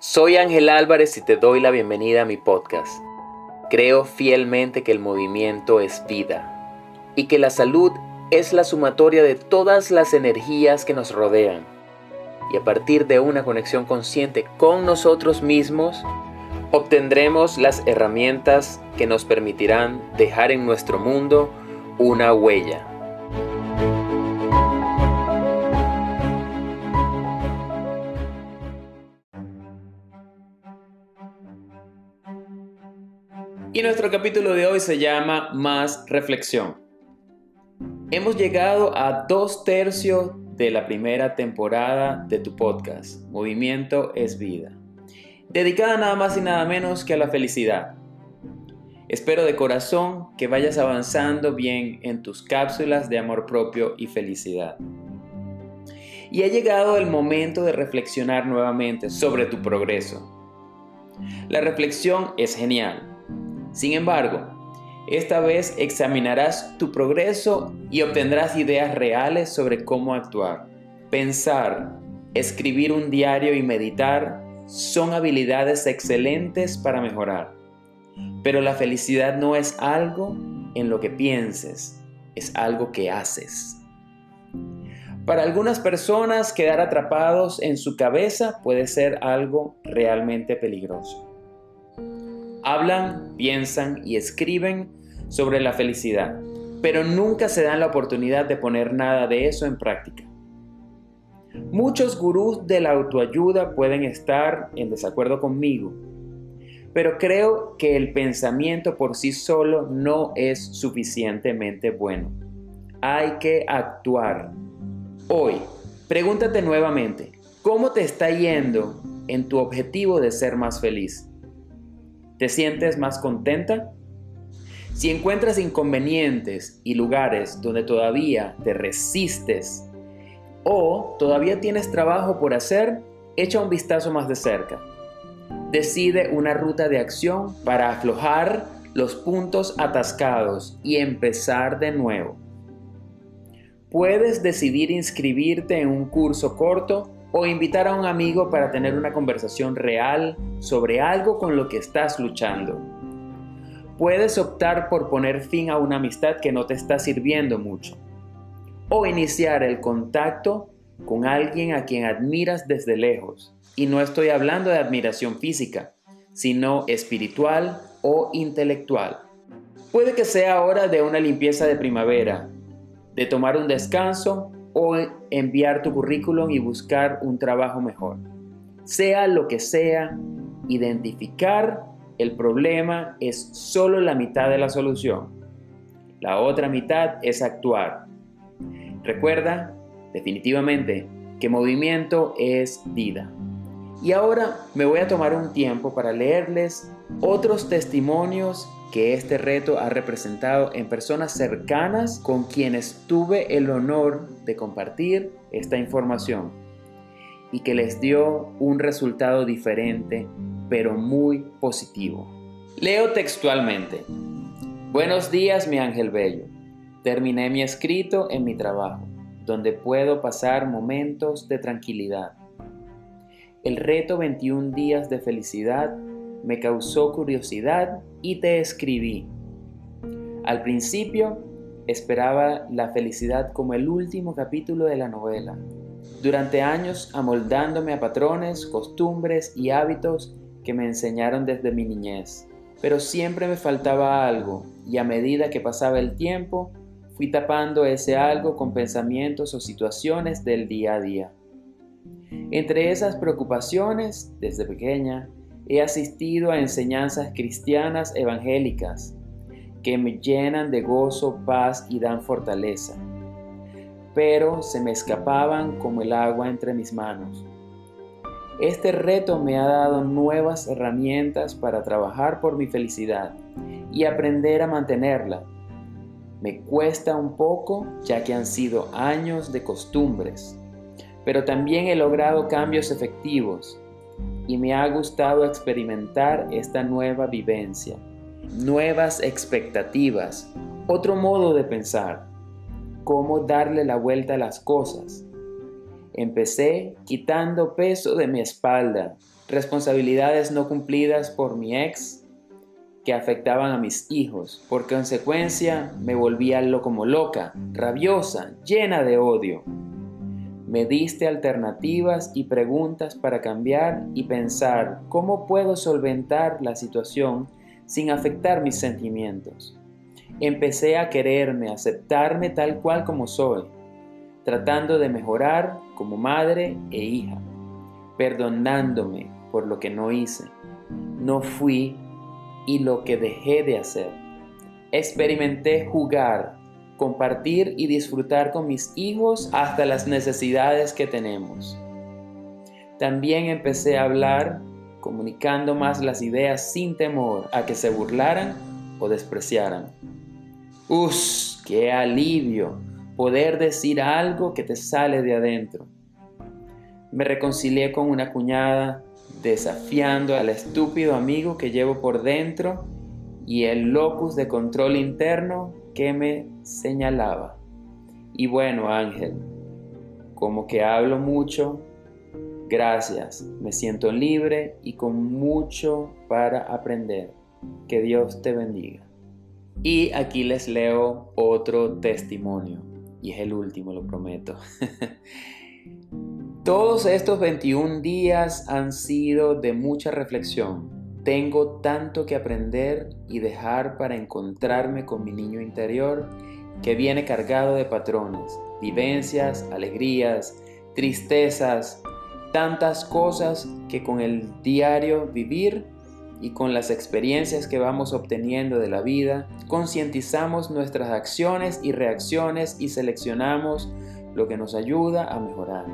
Soy Ángel Álvarez y te doy la bienvenida a mi podcast. Creo fielmente que el movimiento es vida y que la salud es la sumatoria de todas las energías que nos rodean. Y a partir de una conexión consciente con nosotros mismos, obtendremos las herramientas que nos permitirán dejar en nuestro mundo una huella. Y nuestro capítulo de hoy se llama Más reflexión. Hemos llegado a dos tercios de la primera temporada de tu podcast, Movimiento es Vida, dedicada nada más y nada menos que a la felicidad. Espero de corazón que vayas avanzando bien en tus cápsulas de amor propio y felicidad. Y ha llegado el momento de reflexionar nuevamente sobre tu progreso. La reflexión es genial, sin embargo, esta vez examinarás tu progreso y obtendrás ideas reales sobre cómo actuar. Pensar, escribir un diario y meditar son habilidades excelentes para mejorar. Pero la felicidad no es algo en lo que pienses, es algo que haces. Para algunas personas quedar atrapados en su cabeza puede ser algo realmente peligroso. Hablan, piensan y escriben sobre la felicidad, pero nunca se dan la oportunidad de poner nada de eso en práctica. Muchos gurús de la autoayuda pueden estar en desacuerdo conmigo, pero creo que el pensamiento por sí solo no es suficientemente bueno. Hay que actuar. Hoy, pregúntate nuevamente, ¿cómo te está yendo en tu objetivo de ser más feliz? ¿Te sientes más contenta? Si encuentras inconvenientes y lugares donde todavía te resistes o todavía tienes trabajo por hacer, echa un vistazo más de cerca. Decide una ruta de acción para aflojar los puntos atascados y empezar de nuevo. Puedes decidir inscribirte en un curso corto o invitar a un amigo para tener una conversación real sobre algo con lo que estás luchando. Puedes optar por poner fin a una amistad que no te está sirviendo mucho o iniciar el contacto con alguien a quien admiras desde lejos. Y no estoy hablando de admiración física, sino espiritual o intelectual. Puede que sea hora de una limpieza de primavera, de tomar un descanso o enviar tu currículum y buscar un trabajo mejor. Sea lo que sea, identificar el problema es solo la mitad de la solución. La otra mitad es actuar. Recuerda, definitivamente, que movimiento es vida. Y ahora me voy a tomar un tiempo para leerles otros testimonios que este reto ha representado en personas cercanas con quienes tuve el honor de compartir esta información y que les dio un resultado diferente pero muy positivo. Leo textualmente. Buenos días mi ángel bello. Terminé mi escrito en mi trabajo, donde puedo pasar momentos de tranquilidad. El reto 21 días de felicidad me causó curiosidad y te escribí. Al principio esperaba la felicidad como el último capítulo de la novela. Durante años amoldándome a patrones, costumbres y hábitos que me enseñaron desde mi niñez. Pero siempre me faltaba algo y a medida que pasaba el tiempo fui tapando ese algo con pensamientos o situaciones del día a día. Entre esas preocupaciones, desde pequeña, he asistido a enseñanzas cristianas evangélicas que me llenan de gozo, paz y dan fortaleza, pero se me escapaban como el agua entre mis manos. Este reto me ha dado nuevas herramientas para trabajar por mi felicidad y aprender a mantenerla. Me cuesta un poco ya que han sido años de costumbres, pero también he logrado cambios efectivos y me ha gustado experimentar esta nueva vivencia, nuevas expectativas, otro modo de pensar, cómo darle la vuelta a las cosas. Empecé quitando peso de mi espalda responsabilidades no cumplidas por mi ex que afectaban a mis hijos. Por consecuencia, me volvía como loca, rabiosa, llena de odio. Me diste alternativas y preguntas para cambiar y pensar cómo puedo solventar la situación sin afectar mis sentimientos. Empecé a quererme, aceptarme tal cual como soy, tratando de mejorar como madre e hija, perdonándome por lo que no hice, no fui y lo que dejé de hacer. Experimenté jugar, compartir y disfrutar con mis hijos hasta las necesidades que tenemos. También empecé a hablar, comunicando más las ideas sin temor a que se burlaran o despreciaran. ¡Uf! ¡Qué alivio! Poder decir algo que te sale de adentro. Me reconcilié con una cuñada desafiando al estúpido amigo que llevo por dentro y el locus de control interno me señalaba. Y bueno, Ángel, como que hablo mucho, gracias, me siento libre y con mucho para aprender. Que Dios te bendiga. Y aquí les leo otro testimonio, y es el último, lo prometo. Todos estos 21 días han sido de mucha reflexión. Tengo tanto que aprender y dejar para encontrarme con mi niño interior que viene cargado de patrones, vivencias, alegrías, tristezas, tantas cosas que con el diario vivir y con las experiencias que vamos obteniendo de la vida, concientizamos nuestras acciones y reacciones y seleccionamos lo que nos ayuda a mejorar.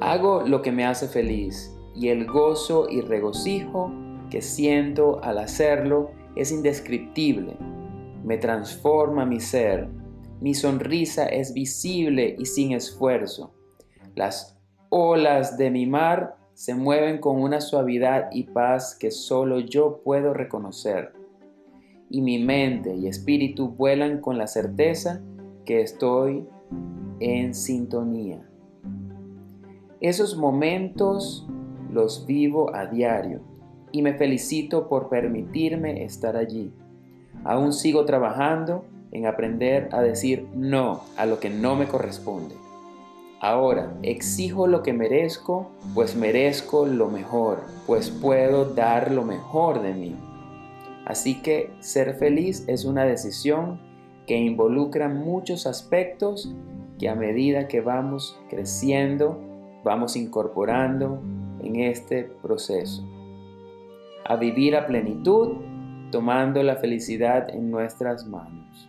Hago lo que me hace feliz y el gozo y regocijo que siento al hacerlo es indescriptible. Me transforma mi ser. Mi sonrisa es visible y sin esfuerzo. Las olas de mi mar se mueven con una suavidad y paz que solo yo puedo reconocer. Y mi mente y espíritu vuelan con la certeza que estoy en sintonía. Esos momentos los vivo a diario y me felicito por permitirme estar allí. Aún sigo trabajando en aprender a decir no a lo que no me corresponde. Ahora, exijo lo que merezco, pues merezco lo mejor, pues puedo dar lo mejor de mí. Así que ser feliz es una decisión que involucra muchos aspectos que a medida que vamos creciendo, vamos incorporando en este proceso. A vivir a plenitud, tomando la felicidad en nuestras manos.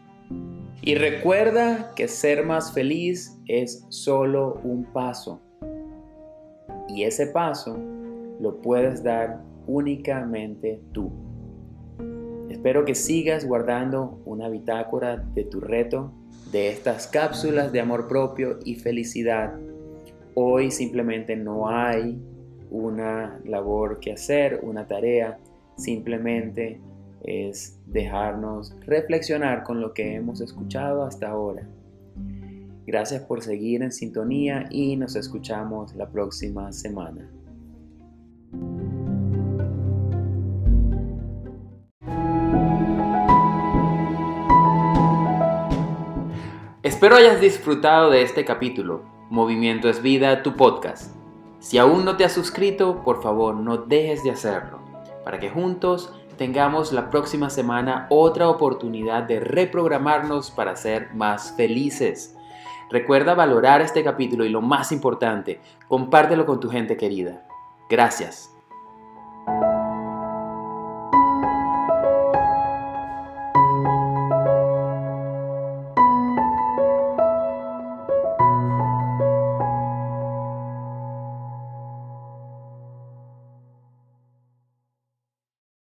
Y recuerda que ser más feliz es solo un paso. Y ese paso lo puedes dar únicamente tú. Espero que sigas guardando una bitácora de tu reto, de estas cápsulas de amor propio y felicidad Hoy simplemente no hay una labor que hacer, una tarea, simplemente es dejarnos reflexionar con lo que hemos escuchado hasta ahora. Gracias por seguir en sintonía y nos escuchamos la próxima semana. Espero hayas disfrutado de este capítulo. Movimiento es Vida, tu podcast. Si aún no te has suscrito, por favor no dejes de hacerlo, para que juntos tengamos la próxima semana otra oportunidad de reprogramarnos para ser más felices. Recuerda valorar este capítulo y lo más importante, compártelo con tu gente querida. Gracias.